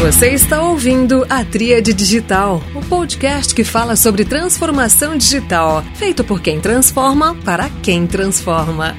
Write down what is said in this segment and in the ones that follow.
Você está ouvindo a Tríade Digital, o podcast que fala sobre transformação digital, feito por quem transforma para quem transforma.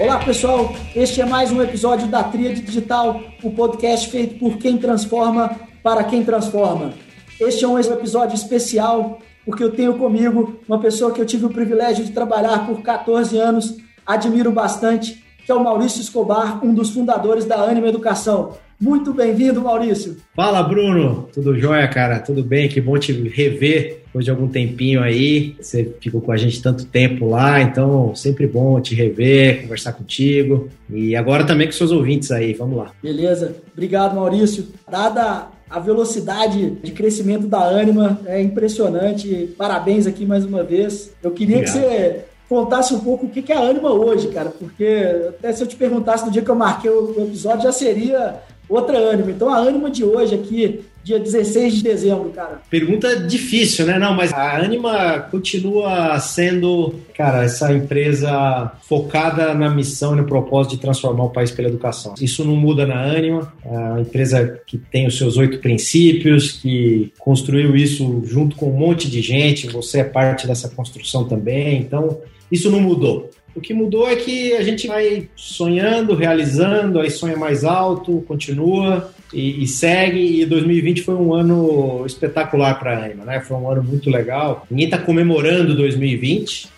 Olá pessoal, este é mais um episódio da Tríade Digital, o podcast feito por quem transforma para quem transforma. Este é um episódio especial porque eu tenho comigo uma pessoa que eu tive o privilégio de trabalhar por 14 anos, admiro bastante, que é o Maurício Escobar, um dos fundadores da Anima Educação. Muito bem-vindo, Maurício. Fala, Bruno. Tudo jóia, cara? Tudo bem? Que bom te rever depois de algum tempinho aí. Você ficou com a gente tanto tempo lá, então sempre bom te rever, conversar contigo. E agora também com seus ouvintes aí. Vamos lá. Beleza. Obrigado, Maurício. Dada a velocidade de crescimento da Anima é impressionante. Parabéns aqui mais uma vez. Eu queria Obrigado. que você contasse um pouco o que é a Anima hoje, cara, porque até se eu te perguntasse no dia que eu marquei o episódio, já seria outra Anima. Então a Anima de hoje aqui dia 16 de dezembro, cara? Pergunta difícil, né? Não, mas a Anima continua sendo, cara, essa empresa focada na missão e no propósito de transformar o país pela educação. Isso não muda na Anima, é uma empresa que tem os seus oito princípios, que construiu isso junto com um monte de gente, você é parte dessa construção também, então isso não mudou. O que mudou é que a gente vai sonhando, realizando, aí sonha mais alto, continua e, e segue. E 2020 foi um ano espetacular para a Anima, né? Foi um ano muito legal. Ninguém está comemorando 2020,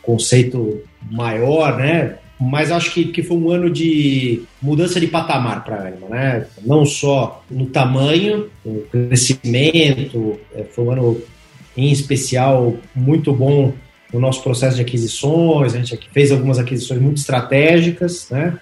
conceito maior, né? Mas acho que, que foi um ano de mudança de patamar para a Anima, né? Não só no tamanho, no crescimento, é, foi um ano em especial muito bom no nosso processo de aquisições, a gente fez algumas aquisições muito estratégicas, né?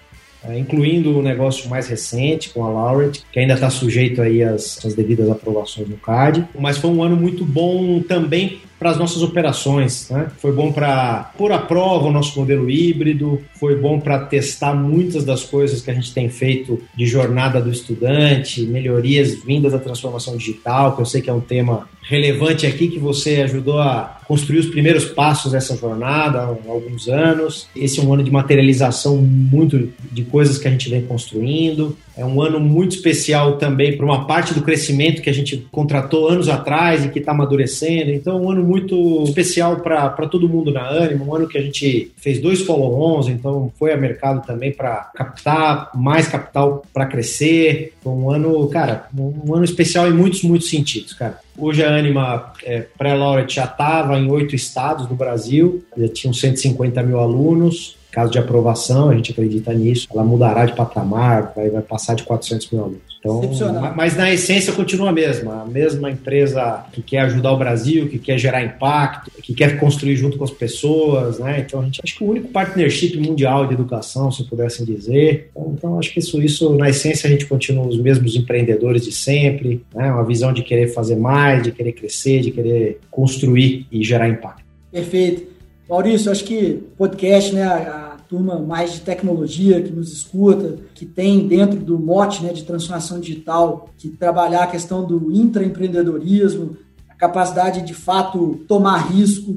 É, incluindo o negócio mais recente com a Laureate, que ainda está sujeito aí às, às devidas aprovações no CAD. Mas foi um ano muito bom também para as nossas operações. Né? Foi bom para pôr à prova o nosso modelo híbrido, foi bom para testar muitas das coisas que a gente tem feito de jornada do estudante, melhorias vindas da transformação digital, que eu sei que é um tema relevante aqui, que você ajudou a construir os primeiros passos dessa jornada há alguns anos. Esse é um ano de materialização muito de coisas que a gente vem construindo. É um ano muito especial também para uma parte do crescimento que a gente contratou anos atrás e que está amadurecendo. Então, é um ano muito especial para todo mundo na Anima. Um ano que a gente fez dois follow-ons, então foi a mercado também para captar mais capital para crescer. Foi um ano, cara, um ano especial em muitos, muitos sentidos, cara. Hoje a Anima é, pré-Laureate já estava em oito estados do Brasil, já tinham 150 mil alunos. Caso de aprovação, a gente acredita nisso, ela mudará de patamar, vai, vai passar de 400 mil alunos. Então, mas na essência continua a mesma, a mesma empresa que quer ajudar o Brasil, que quer gerar impacto, que quer construir junto com as pessoas, né? Então a gente acho que o único partnership mundial de educação, se pudessem dizer. Então, então acho que isso, isso na essência a gente continua os mesmos empreendedores de sempre, né? Uma visão de querer fazer mais, de querer crescer, de querer construir e gerar impacto. Perfeito. Maurício, acho que podcast, né, a, turma mais de tecnologia que nos escuta, que tem dentro do mote né, de transformação digital, que trabalhar a questão do intraempreendedorismo, a capacidade de fato tomar risco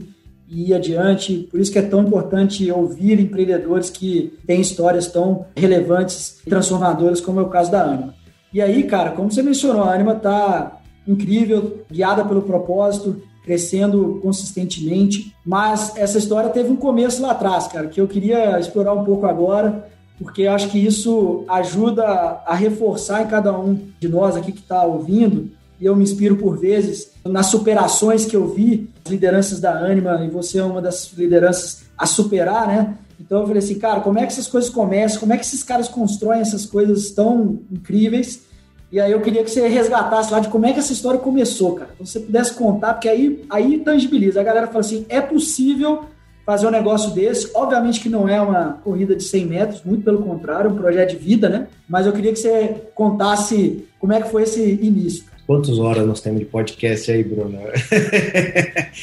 e ir adiante. Por isso que é tão importante ouvir empreendedores que têm histórias tão relevantes e transformadoras como é o caso da Anima. E aí, cara, como você mencionou, a Anima está incrível, guiada pelo propósito, crescendo consistentemente. Mas essa história teve um começo lá atrás, cara, que eu queria explorar um pouco agora, porque acho que isso ajuda a reforçar em cada um de nós aqui que está ouvindo. E eu me inspiro por vezes nas superações que eu vi, as lideranças da Anima, e você é uma das lideranças a superar, né? Então eu falei assim, cara, como é que essas coisas começam? Como é que esses caras constroem essas coisas tão incríveis? E aí eu queria que você resgatasse lá de como é que essa história começou, cara. Então, se você pudesse contar, porque aí, aí tangibiliza. A galera fala assim, é possível fazer um negócio desse. Obviamente que não é uma corrida de 100 metros, muito pelo contrário, é um projeto de vida, né? Mas eu queria que você contasse como é que foi esse início. Quantas horas nós temos de podcast aí, Bruno?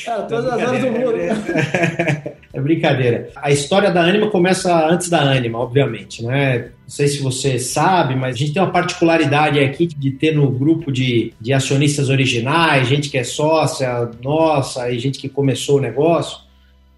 Cara, todas as horas do mundo. É brincadeira. A história da Anima começa antes da Anima, obviamente, né? Não sei se você sabe, mas a gente tem uma particularidade aqui de ter no grupo de, de acionistas originais, gente que é sócia nossa e gente que começou o negócio.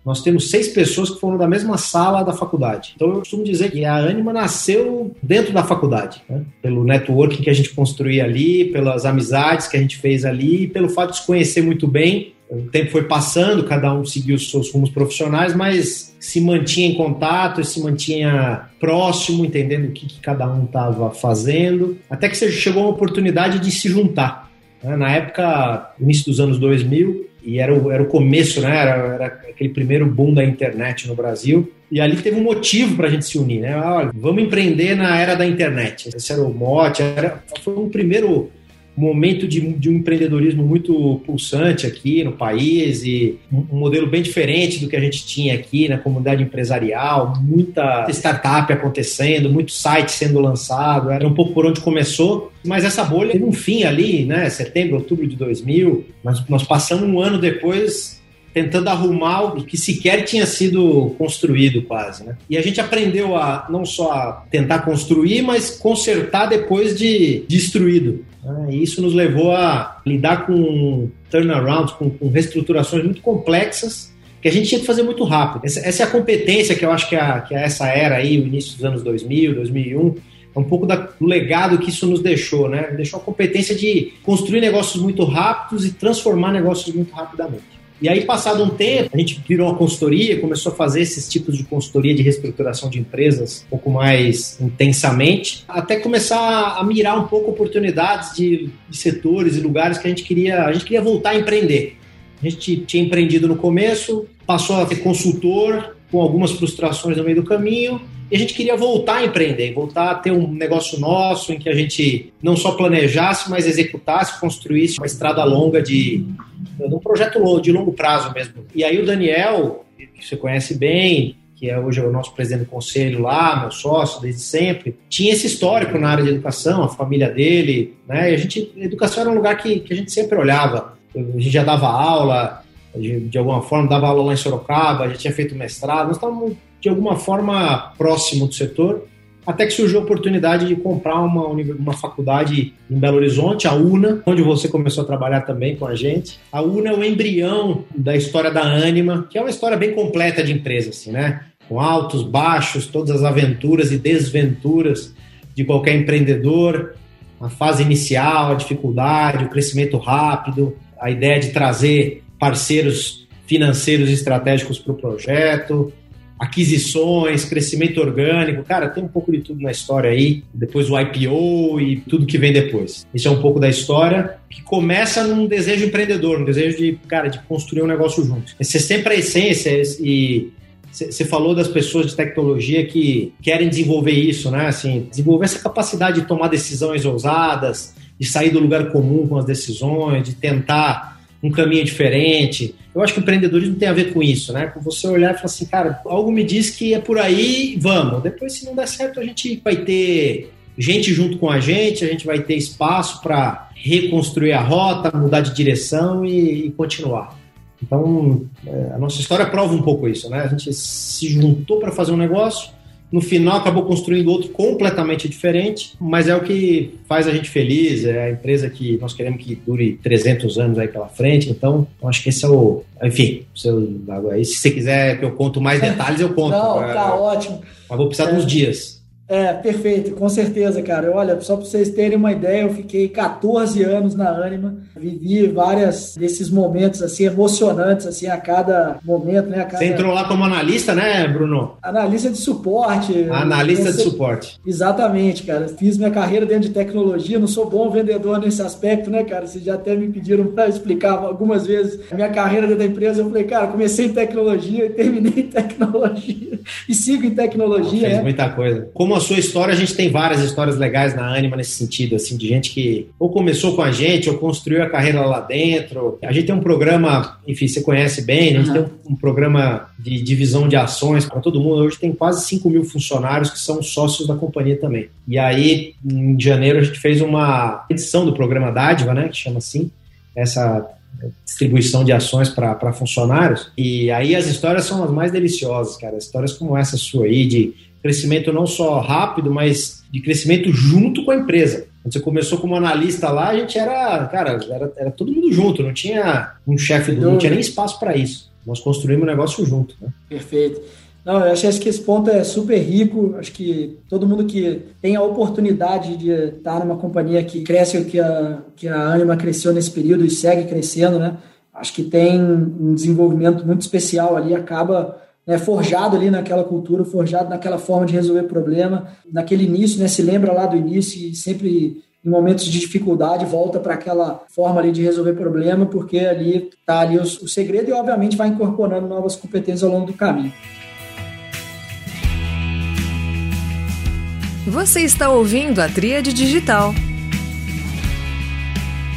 Nós temos seis pessoas que foram da mesma sala da faculdade. Então eu costumo dizer que a Anima nasceu dentro da faculdade, né? pelo networking que a gente construía ali, pelas amizades que a gente fez ali, pelo fato de se conhecer muito bem. O tempo foi passando, cada um seguiu os seus rumos profissionais, mas se mantinha em contato, se mantinha próximo, entendendo o que, que cada um estava fazendo, até que chegou a oportunidade de se juntar. Né? Na época, início dos anos 2000, e era o, era o começo, né? Era, era aquele primeiro boom da internet no Brasil. E ali teve um motivo para a gente se unir, né? Olha, vamos empreender na era da internet. Esse era o mote, era, foi um primeiro momento de, de, um empreendedorismo muito pulsante aqui no país e um, modelo bem diferente do que a gente tinha aqui na comunidade empresarial, muita startup acontecendo, muito site sendo lançado, era um pouco por onde começou, mas essa bolha teve um fim ali, né, setembro, outubro de 2000, mas nós passamos um ano depois tentando arrumar o que sequer tinha sido construído quase, né? E a gente aprendeu a não só a tentar construir, mas consertar depois de destruído. Né? E isso nos levou a lidar com turnarounds, com, com reestruturações muito complexas que a gente tinha que fazer muito rápido. Essa, essa é a competência que eu acho que, a, que a essa era aí, o início dos anos 2000, 2001, é um pouco da, do legado que isso nos deixou, né? Deixou a competência de construir negócios muito rápidos e transformar negócios muito rapidamente. E aí, passado um tempo, a gente virou uma consultoria, começou a fazer esses tipos de consultoria de reestruturação de empresas um pouco mais intensamente, até começar a mirar um pouco oportunidades de, de setores e lugares que a gente queria, a gente queria voltar a empreender. A gente tinha empreendido no começo, passou a ser consultor, com algumas frustrações no meio do caminho, e a gente queria voltar a empreender, voltar a ter um negócio nosso em que a gente não só planejasse, mas executasse, construísse uma estrada longa de, um projeto de longo prazo mesmo. E aí o Daniel, que você conhece bem, que é hoje o nosso presidente do conselho lá, meu sócio desde sempre, tinha esse histórico na área de educação, a família dele, né? E a gente, a educação era um lugar que, que a gente sempre olhava. A gente já dava aula, de, de alguma forma dava aula lá em Sorocaba, já tinha feito mestrado, nós estávamos de alguma forma próximo do setor até que surgiu a oportunidade de comprar uma, uma faculdade em Belo Horizonte, a UNA, onde você começou a trabalhar também com a gente. A UNA é o embrião da história da Anima, que é uma história bem completa de empresa, assim, né? Com altos, baixos, todas as aventuras e desventuras de qualquer empreendedor, a fase inicial, a dificuldade, o crescimento rápido, a ideia de trazer parceiros financeiros estratégicos para o projeto, aquisições, crescimento orgânico, cara, tem um pouco de tudo na história aí, depois o IPO e tudo que vem depois. Isso é um pouco da história que começa num desejo empreendedor, um desejo de, cara, de construir um negócio junto. Essa é sempre a essência e você falou das pessoas de tecnologia que querem desenvolver isso, né? Assim, desenvolver essa capacidade de tomar decisões ousadas, de sair do lugar comum com as decisões, de tentar um caminho diferente. Eu acho que o empreendedorismo tem a ver com isso, né? Com você olhar e falar assim, cara, algo me diz que é por aí, vamos. Depois, se não der certo, a gente vai ter gente junto com a gente, a gente vai ter espaço para reconstruir a rota, mudar de direção e, e continuar. Então, é, a nossa história prova um pouco isso, né? A gente se juntou para fazer um negócio, no final acabou construindo outro completamente diferente, mas é o que faz a gente feliz, é a empresa que nós queremos que dure 300 anos aí pela frente, então acho que esse é o... Enfim, se, eu, se você quiser que eu conto mais detalhes, eu conto. Não, tá é, ótimo. Mas vou precisar é. de uns dias. É, perfeito, com certeza, cara. Olha, só para vocês terem uma ideia, eu fiquei 14 anos na Anima, vivi vários desses momentos assim emocionantes assim a cada momento, né? Cada... Você entrou lá como analista, né, Bruno? Analista de suporte. Analista de suporte. Exatamente, cara. Fiz minha carreira dentro de tecnologia, não sou bom vendedor nesse aspecto, né, cara? Vocês já até me pediram para explicar algumas vezes a minha carreira dentro da empresa. Eu falei, cara, comecei em tecnologia e terminei em tecnologia e sigo em tecnologia. Não, fez né? muita coisa. Como a sua história, a gente tem várias histórias legais na Anima nesse sentido, assim, de gente que ou começou com a gente ou construiu a carreira lá dentro. A gente tem um programa, enfim, você conhece bem, né? a gente tem um, um, programa de divisão de ações para todo mundo. Hoje tem quase 5 mil funcionários que são sócios da companhia também. E aí, em janeiro, a gente fez uma edição do programa Dádiva, né, que chama assim, essa distribuição de ações para funcionários. E aí as histórias são as mais deliciosas, cara. Histórias como essa sua aí, de crescimento não só rápido, mas de crescimento junto com a empresa. Quando você começou como analista lá, a gente era, cara, era, era todo mundo junto, não tinha um chefe, não tinha nem espaço para isso. Nós construímos o negócio junto. Né? Perfeito. Não, eu acho que esse ponto é super rico. Acho que todo mundo que tem a oportunidade de estar numa companhia que cresce que a, que a Anima cresceu nesse período e segue crescendo, né? Acho que tem um desenvolvimento muito especial ali, acaba né, forjado ali naquela cultura, forjado naquela forma de resolver problema. Naquele início, né, se lembra lá do início e sempre em momentos de dificuldade volta para aquela forma ali de resolver problema, porque ali está ali o, o segredo e obviamente vai incorporando novas competências ao longo do caminho. Você está ouvindo a Tríade Digital.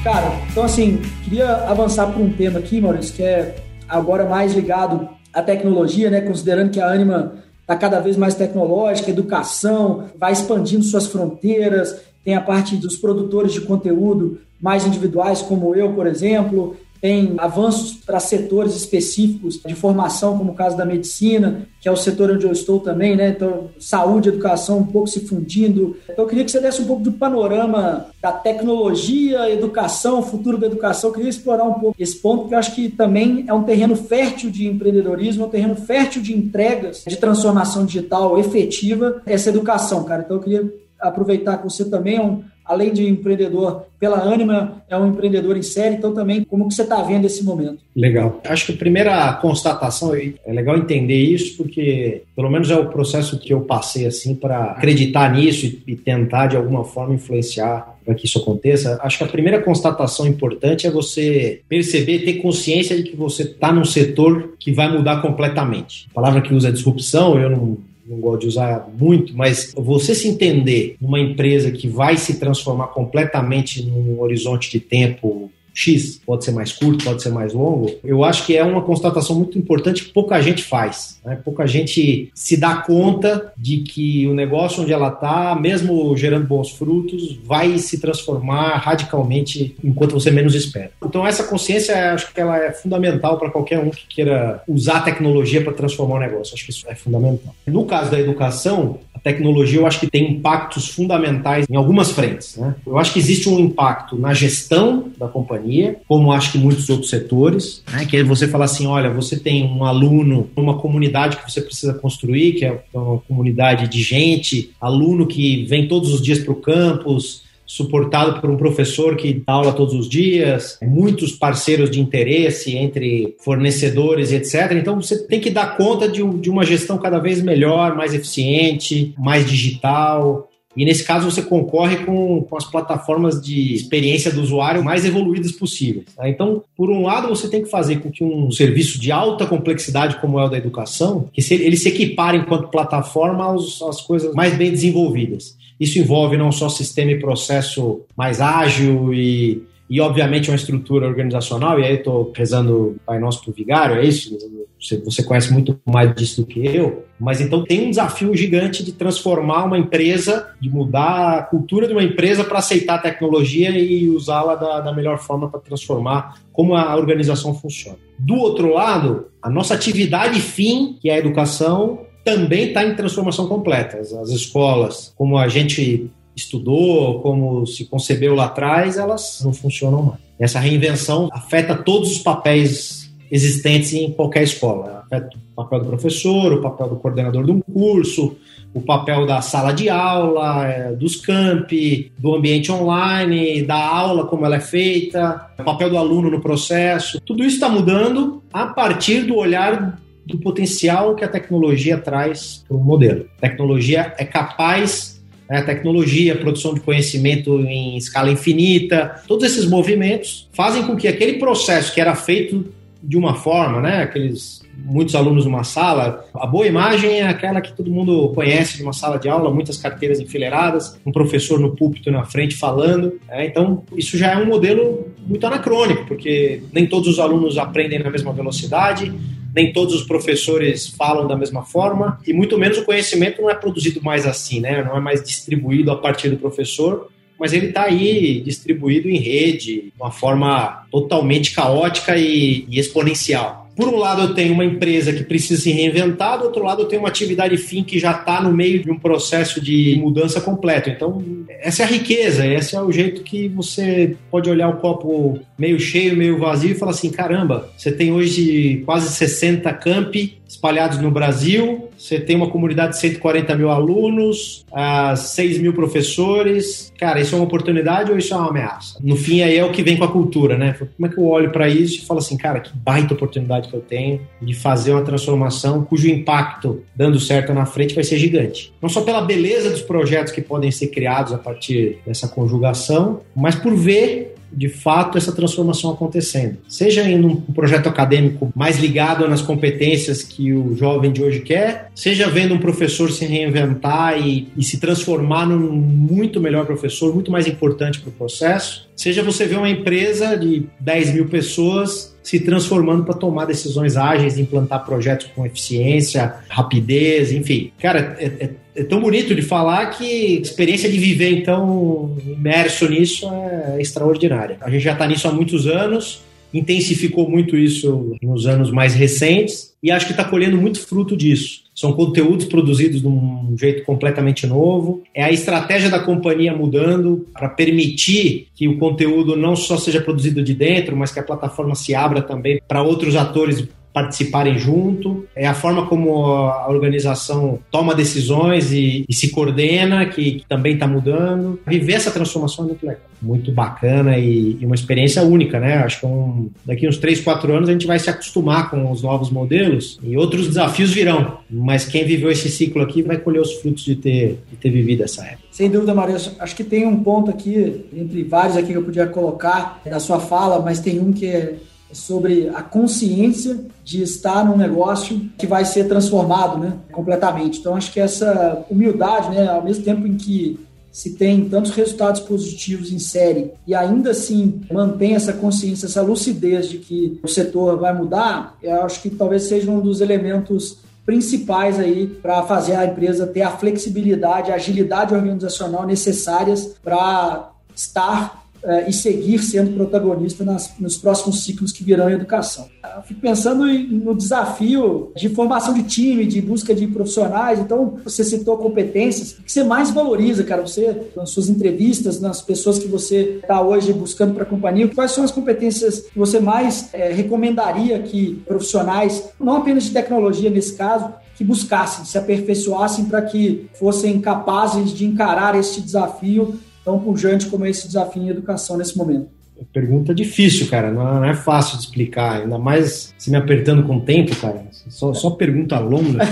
Cara, então assim, queria avançar para um tema aqui, Maurício, que é agora mais ligado à tecnologia, né? Considerando que a Anima está cada vez mais tecnológica, educação, vai expandindo suas fronteiras, tem a parte dos produtores de conteúdo mais individuais, como eu, por exemplo, tem avanços para setores específicos de formação, como o caso da medicina, que é o setor onde eu estou também, né? Então, saúde educação um pouco se fundindo. Então, eu queria que você desse um pouco do panorama da tecnologia, educação, futuro da educação. Eu queria explorar um pouco esse ponto, porque eu acho que também é um terreno fértil de empreendedorismo, é um terreno fértil de entregas, de transformação digital efetiva, essa educação, cara. Então, eu queria aproveitar que você também é um além de empreendedor pela Anima, é um empreendedor em série, então também como que você está vendo esse momento? Legal. Acho que a primeira constatação, é legal entender isso, porque pelo menos é o processo que eu passei assim para acreditar nisso e, tentar de alguma forma influenciar para que isso aconteça, acho que a primeira constatação importante é você perceber, ter consciência de que você está num setor que vai mudar completamente. A palavra que usa é disrupção, eu não não gosto de usar muito, mas você se entender numa empresa que vai se transformar completamente num horizonte de tempo X, pode ser mais curto, pode ser mais longo, eu acho que é uma constatação muito importante que pouca gente faz. Né? Pouca gente se dá conta de que o negócio onde ela está, mesmo gerando bons frutos, vai se transformar radicalmente enquanto você menos espera. Então essa consciência, acho que ela é fundamental para qualquer um que queira usar a tecnologia para transformar o negócio. Acho que isso é fundamental. No caso da educação, a tecnologia eu acho que tem impactos fundamentais em algumas frentes. Né? Eu acho que existe um impacto na gestão da companhia, como acho que muitos outros setores, né? que aí você fala assim, olha, você tem um aluno, uma comunidade que você precisa construir, que é uma comunidade de gente, aluno que vem todos os dias para o campus, suportado por um professor que dá aula todos os dias, muitos parceiros de interesse entre fornecedores, etc. Então você tem que dar conta de, de uma gestão cada vez melhor, mais eficiente, mais digital. E nesse caso você concorre com, com as plataformas de experiência do usuário mais evoluídas possíveis. Tá? Então, por um lado, você tem que fazer com que um serviço de alta complexidade como é o da educação, que ele se equipare enquanto plataforma às coisas mais bem desenvolvidas. Isso envolve não só sistema e processo mais ágil e, e obviamente, uma estrutura organizacional, e aí estou rezando Pai Nosso para o Vigário, é isso? Você, você conhece muito mais disso do que eu, mas então tem um desafio gigante de transformar uma empresa, de mudar a cultura de uma empresa para aceitar a tecnologia e usá-la da, da melhor forma para transformar como a organização funciona. Do outro lado, a nossa atividade fim, que é a educação, também está em transformação completa. As, as escolas, como a gente estudou, como se concebeu lá atrás, elas não funcionam mais. Essa reinvenção afeta todos os papéis existentes em qualquer escola. Afeta o papel do professor, o papel do coordenador de um curso, o papel da sala de aula, é, dos campi, do ambiente online, da aula como ela é feita, o papel do aluno no processo. Tudo isso está mudando a partir do olhar do potencial que a tecnologia traz para o modelo. A tecnologia é capaz, né, a tecnologia, a produção de conhecimento em escala infinita, todos esses movimentos fazem com que aquele processo que era feito de uma forma, né, aqueles muitos alunos numa sala, a boa imagem é aquela que todo mundo conhece de uma sala de aula, muitas carteiras enfileiradas, um professor no púlpito na frente falando. Né? Então, isso já é um modelo muito anacrônico, porque nem todos os alunos aprendem na mesma velocidade, nem todos os professores falam da mesma forma e muito menos o conhecimento não é produzido mais assim, né? Não é mais distribuído a partir do professor, mas ele está aí distribuído em rede de uma forma totalmente caótica e, e exponencial. Por um lado, eu tenho uma empresa que precisa se reinventar, do outro lado, eu tenho uma atividade fim que já está no meio de um processo de mudança completo. Então, essa é a riqueza, esse é o jeito que você pode olhar o copo meio cheio, meio vazio e falar assim: caramba, você tem hoje quase 60 campi espalhados no Brasil, você tem uma comunidade de 140 mil alunos, uh, ah, 6 mil professores. Cara, isso é uma oportunidade ou isso é uma ameaça? No fim, aí é o que vem com a cultura, né? Como é que eu olho para isso e falo assim, cara, que baita oportunidade que eu tenho de fazer uma transformação cujo impacto, dando certo na frente, vai ser gigante. Não só pela beleza dos projetos que podem ser criados a partir dessa conjugação, mas por ver de fato essa transformação acontecendo. Seja em um projeto acadêmico mais ligado nas competências que o jovem de hoje quer, seja vendo um professor se reinventar e, e se transformar num muito melhor professor, muito mais importante para o processo, seja você ver uma empresa de 10 mil pessoas se transformando para tomar decisões ágeis, implantar projetos com eficiência, rapidez, enfim. Cara, é, é, é, tão bonito de falar que a experiência de viver, então, imerso nisso é extraordinária. A gente já está nisso há muitos anos, intensificou muito isso nos anos mais recentes e acho que está colhendo muito fruto disso. São conteúdos produzidos de um jeito completamente novo. É a estratégia da companhia mudando para permitir que o conteúdo não só seja produzido de dentro, mas que a plataforma se abra também para outros atores participarem junto, é a forma como a organização toma decisões e, e se coordena, que, que também está mudando. Viver essa transformação é muito legal, muito bacana e, e uma experiência única, né? Acho que um, daqui uns 3, 4 anos a gente vai se acostumar com os novos modelos e outros desafios virão, mas quem viveu esse ciclo aqui vai colher os frutos de ter, de ter vivido essa época. Sem dúvida, Maria. Acho que tem um ponto aqui, entre vários aqui que eu podia colocar da sua fala, mas tem um que é sobre a consciência de estar num negócio que vai ser transformado né, completamente. Então, acho que essa humildade, né, ao mesmo tempo em que se tem tantos resultados positivos em série e ainda assim mantém essa consciência, essa lucidez de que o setor vai mudar, eu acho que talvez seja um dos elementos principais aí para fazer a empresa ter a flexibilidade, a agilidade organizacional necessárias para estar e seguir sendo protagonista nas, nos próximos ciclos que virão em educação. Eu fico pensando no desafio de formação de time, de busca de profissionais. Então, você citou competências. O que você mais valoriza, cara? Você, nas suas entrevistas, nas pessoas que você está hoje buscando para a companhia, quais são as competências que você mais é, recomendaria que profissionais, não apenas de tecnologia nesse caso, que buscassem, se aperfeiçoassem para que fossem capazes de encarar esse desafio tão pujante como é esse desafio em educação nesse momento? Pergunta difícil, cara. Não é fácil de explicar. Ainda mais se me apertando com o tempo, cara. Só, só pergunta longa.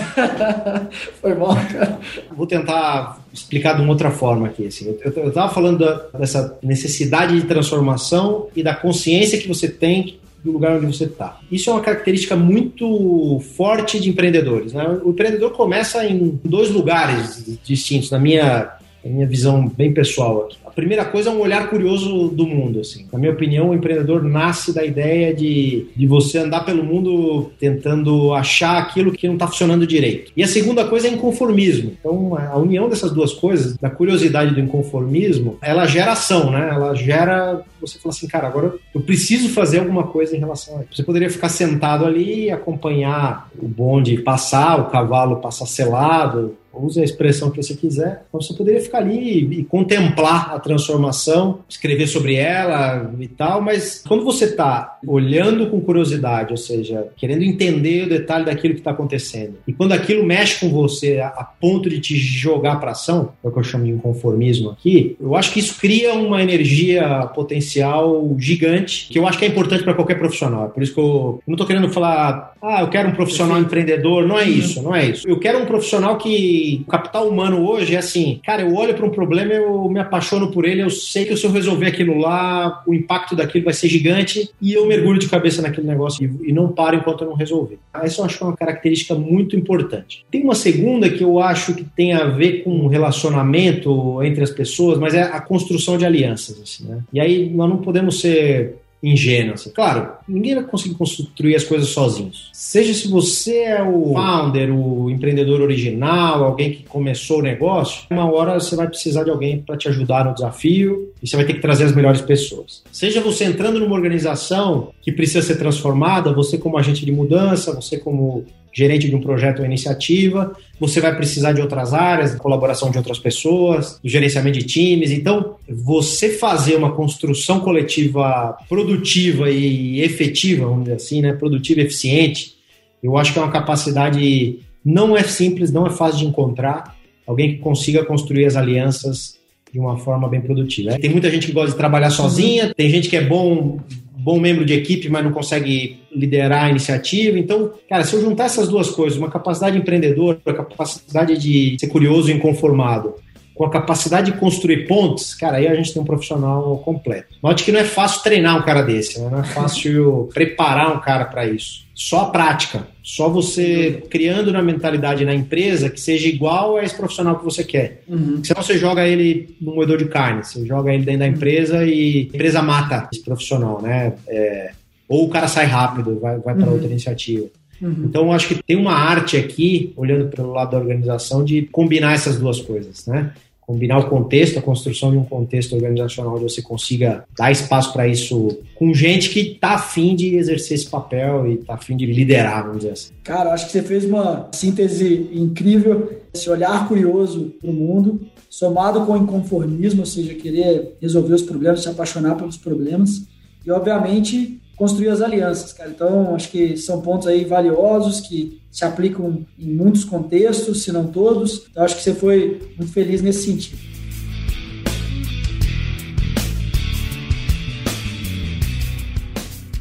Foi bom, cara. Vou tentar explicar de uma outra forma aqui. Assim. Eu estava falando da, dessa necessidade de transformação e da consciência que você tem do lugar onde você está. Isso é uma característica muito forte de empreendedores. Né? O empreendedor começa em dois lugares distintos, na minha minha visão bem pessoal aqui. Primeira coisa é um olhar curioso do mundo, assim. Na minha opinião, o empreendedor nasce da ideia de, de você andar pelo mundo tentando achar aquilo que não está funcionando direito. E a segunda coisa é inconformismo. Então, a união dessas duas coisas, da curiosidade e do inconformismo, ela gera ação, né? Ela gera você fala assim, cara, agora eu preciso fazer alguma coisa em relação a isso. Você poderia ficar sentado ali e acompanhar o bonde passar, o cavalo passar selado, use a expressão que você quiser, então você poderia ficar ali e contemplar transformação, escrever sobre ela e tal, mas quando você está olhando com curiosidade, ou seja, querendo entender o detalhe daquilo que está acontecendo, e quando aquilo mexe com você a, ponto de te jogar para ação, é o que eu chamo de inconformismo aqui, eu acho que isso cria uma energia potencial gigante, que eu acho que é importante para qualquer profissional. É por isso que eu, eu não estou querendo falar, ah, eu quero um profissional empreendedor, não é isso, não é isso. Eu quero um profissional que o capital humano hoje é assim, cara, eu olho para um problema, eu me apaixono por ele, eu sei que se eu resolver aquilo lá, o impacto daquilo vai ser gigante e eu mergulho de cabeça naquele negócio e, não paro enquanto eu não resolver. Essa eu acho que é uma característica muito importante. Tem uma segunda que eu acho que tem a ver com relacionamento entre as pessoas, mas é a construção de alianças. Assim, né? E aí nós não podemos ser ingênuo. Assim. Claro, ninguém vai conseguir construir as coisas sozinhos. Seja se você é o founder, o empreendedor original, alguém que começou o negócio, uma hora você vai precisar de alguém para te ajudar no desafio e você vai ter que trazer as melhores pessoas. Seja você entrando numa organização que precisa ser transformada, você como agente de mudança, você como gerente de um projeto ou iniciativa, você vai precisar de outras áreas, colaboração de outras pessoas, do gerenciamento de times. Então, você fazer uma construção coletiva produtiva e efetiva, vamos dizer assim, né? produtiva e eficiente, eu acho que é uma capacidade não é simples, não é fácil de encontrar alguém que consiga construir as alianças de uma forma bem produtiva. Tem muita gente que gosta de trabalhar sozinha, tem gente que é bom bom membro de equipe, mas não consegue liderar a iniciativa. Então, cara, se eu juntar essas duas coisas, uma capacidade empreendedora, a capacidade de ser curioso e inconformado, com a capacidade de construir pontes, cara, aí a gente tem um profissional completo. Note que não é fácil treinar um cara desse, né? não é fácil preparar um cara para isso. Só a prática, só você criando na mentalidade na empresa que seja igual a esse profissional que você quer. Uhum. Senão você joga ele no moedor de carne, você joga ele dentro da empresa e a empresa mata esse profissional, né? É, ou o cara sai rápido, vai, vai para uhum. outra iniciativa. Uhum. Então, acho que tem uma arte aqui, olhando pelo lado da organização, de combinar essas duas coisas, né? Combinar o contexto, a construção de um contexto organizacional onde você consiga dar espaço para isso com gente que está afim de exercer esse papel e está afim de liderar, vamos dizer assim. Cara, acho que você fez uma síntese incrível, esse olhar curioso para o mundo, somado com o inconformismo, ou seja, querer resolver os problemas, se apaixonar pelos problemas, e obviamente construir as alianças, cara. Então, acho que são pontos aí valiosos que se aplicam em muitos contextos, se não todos. Então, acho que você foi muito feliz nesse sentido.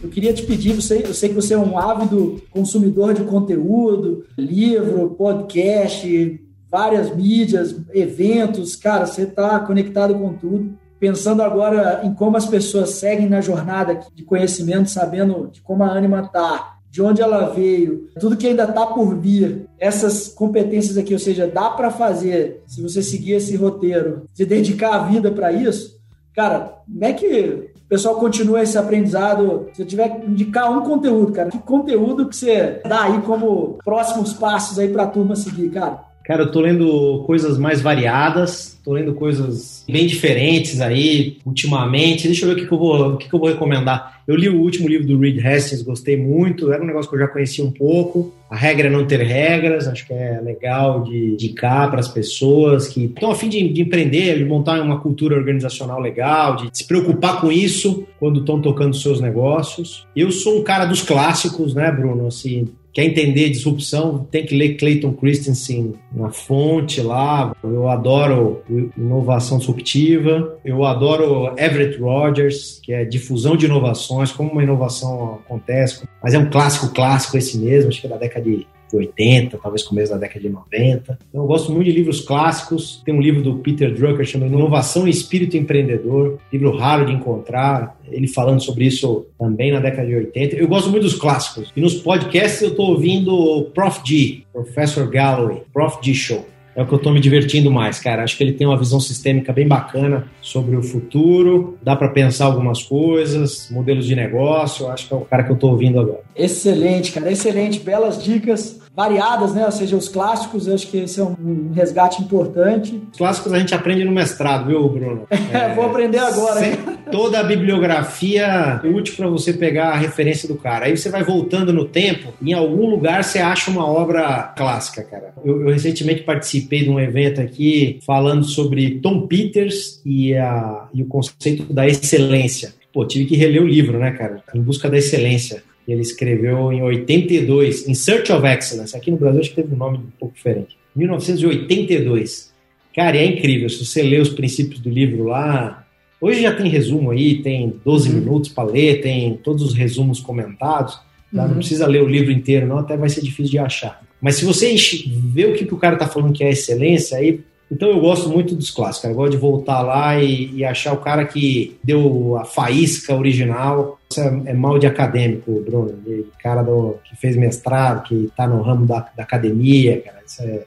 Eu queria te pedir, você, eu sei que você é um ávido consumidor de conteúdo, livro, podcast, várias mídias, eventos, cara, você está conectado com tudo pensando agora em como as pessoas seguem na jornada de conhecimento, sabendo de como a Anima está, de onde ela veio, tudo que ainda está por vir, essas competências aqui, ou seja, dá para fazer, se você seguir esse roteiro, se dedicar a vida para isso, cara, como é que o pessoal continua esse aprendizado? Se eu tiver que indicar um conteúdo, cara, que conteúdo que você dá aí como próximos passos aí para a turma seguir, cara? Cara, eu tô lendo coisas mais variadas, tô lendo coisas bem diferentes aí ultimamente. Deixa eu ver o que, que eu, vou, o que, que eu vou recomendar. Eu li o último livro do Reed Hastings, gostei muito. Era um negócio que eu já conhecia um pouco. A regra é não ter regras, acho que é legal de indicar para as pessoas que estão a fim de, de, empreender, de montar uma cultura organizacional legal, de se preocupar com isso quando estão tocando seus negócios. Eu sou um cara dos clássicos, né, Bruno? Assim, quer entender disrupção, tem que ler Clayton Christensen na fonte lá. Eu adoro inovação disruptiva. Eu adoro Everett Rogers, que é difusão de inovações, como uma inovação acontece. Mas é um clássico clássico esse mesmo, acho que é da década de 80, talvez começo da década de 90. Então, eu gosto muito de livros clássicos. Tem um livro do Peter Drucker chamado Inovação e Espírito Empreendedor, livro raro de encontrar, ele falando sobre isso também na década de 80. Eu gosto muito dos clássicos. E nos podcasts eu estou ouvindo o Prof. G, Professor Galloway, Prof. G Show é o que eu estou me divertindo mais, cara. Acho que ele tem uma visão sistêmica bem bacana sobre o futuro, dá para pensar algumas coisas, modelos de negócio. Acho que é o cara que eu estou ouvindo agora. Excelente, cara, excelente. Belas dicas variadas, né? Ou seja, os clássicos, eu acho que esse é um resgate importante. Os clássicos a gente aprende no mestrado, viu, Bruno? É, vou aprender agora. Hein? Toda a bibliografia é útil para você pegar a referência do cara. Aí você vai voltando no tempo, em algum lugar você acha uma obra clássica, cara. Eu, eu recentemente participei de um evento aqui falando sobre Tom Peters e, a, e o conceito da excelência. Pô, tive que reler o livro, né, cara? Em busca da excelência ele escreveu em 82, In Search of Excellence. Aqui no Brasil acho que teve um nome um pouco diferente. 1982. Cara, é incrível. Se você ler os princípios do livro lá, hoje já tem resumo aí, tem 12 uhum. minutos para ler, tem todos os resumos comentados. Tá? Uhum. Não precisa ler o livro inteiro, não, até vai ser difícil de achar. Mas se você vê o que, que o cara está falando que é excelência, aí então eu gosto muito dos clássicos, cara. eu gosto de voltar lá e, e, achar o cara que deu a faísca original. Isso é, é mal de acadêmico, Bruno. De cara do, que fez mestrado, que está no ramo da, da, academia, cara. Isso é,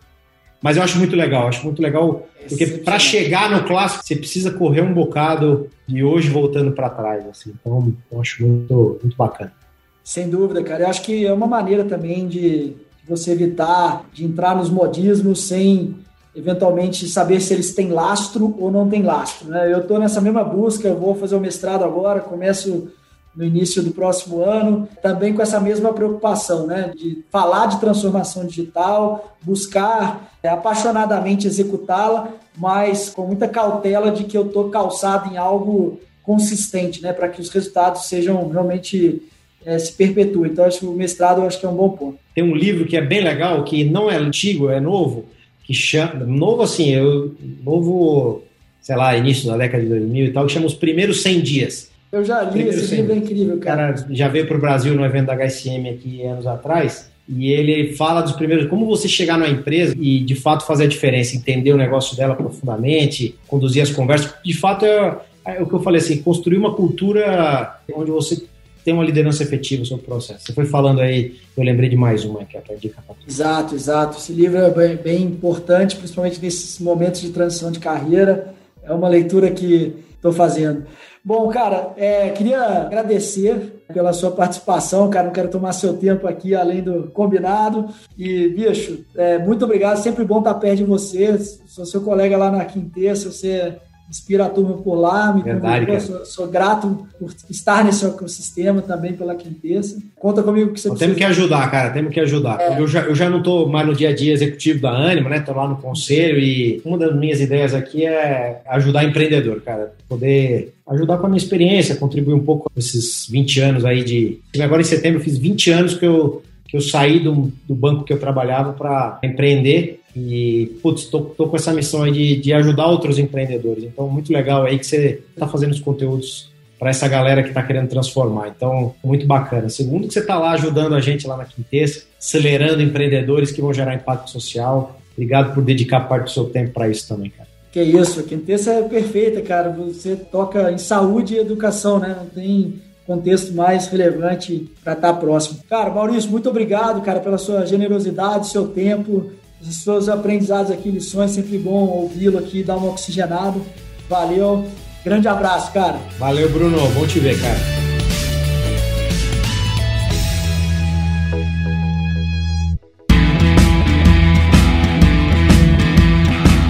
Mas eu acho muito legal, acho muito legal, porque para chegar no clássico você precisa correr um bocado de hoje voltando para trás, assim. Então, eu acho muito, muito bacana. Sem dúvida, cara. Eu acho que é uma maneira também de você evitar de entrar nos modismos sem eventualmente saber se eles têm lastro ou não têm lastro. Né? Eu estou nessa mesma busca, eu vou fazer o mestrado agora, começo no início do próximo ano, também com essa mesma preocupação, né, de falar de transformação digital, buscar é, apaixonadamente executá-la, mas com muita cautela de que eu estou calçado em algo consistente, né, para que os resultados sejam realmente é, se perpetuem. Então, acho que o mestrado acho que é um bom ponto. Tem um livro que é bem legal, que não é antigo, é novo, que chama novo assim, eu novo, sei lá, início da década de 2000 e tal, que chama Os Primeiros 100 Dias eu já li, Primeiro esse livro é incrível, cara. cara. Já veio para o Brasil no evento da HSM aqui anos atrás. E ele fala dos primeiros, como você chegar numa empresa e de fato fazer a diferença, entender o negócio dela profundamente, conduzir as conversas. De fato, é, é o que eu falei assim, construir uma cultura onde você tem uma liderança efetiva sobre o processo. Você foi falando aí, eu lembrei de mais uma que é para dica Exato, exato. Esse livro é bem, bem importante, principalmente nesses momentos de transição de carreira. É uma leitura que estou fazendo. Bom, cara, é, queria agradecer pela sua participação, cara. Não quero tomar seu tempo aqui além do combinado. E, bicho, é, muito obrigado. Sempre bom estar perto de você. Sou seu colega lá na Quintessa. Você inspira a turma por lá, me Verdade, sou, sou, grato por estar nesse ecossistema também pela Quintessa. Conta comigo que você precisa. Temos que ajudar, cara, temos que ajudar. É. Eu, já, eu já não estou mais no dia a dia executivo da Anima, né? Estou lá no conselho e uma das minhas ideias aqui é ajudar empreendedor, cara. Poder ajudar com a minha experiência, contribuir um pouco com esses 20 anos aí de. Agora em setembro eu fiz 20 anos que eu, que eu saí do, do banco que eu trabalhava para empreender e, putz, tô, tô, com essa missão aí de, de ajudar outros empreendedores. Então, muito legal aí que você está fazendo os conteúdos para essa galera que está querendo transformar. Então, muito bacana. Segundo, que você está lá ajudando a gente lá na Quintessa, acelerando empreendedores que vão gerar impacto social. Obrigado por dedicar parte do seu tempo para isso também, cara. Que isso, a Quintessa é perfeita, cara. Você toca em saúde e educação, né? Não tem contexto mais relevante para estar tá próximo. Cara, Maurício, muito obrigado, cara, pela sua generosidade, seu tempo seus aprendizados aqui, lições, sempre bom ouvi-lo aqui, dar uma oxigenada. Valeu, grande abraço, cara. Valeu, Bruno, bom te ver, cara.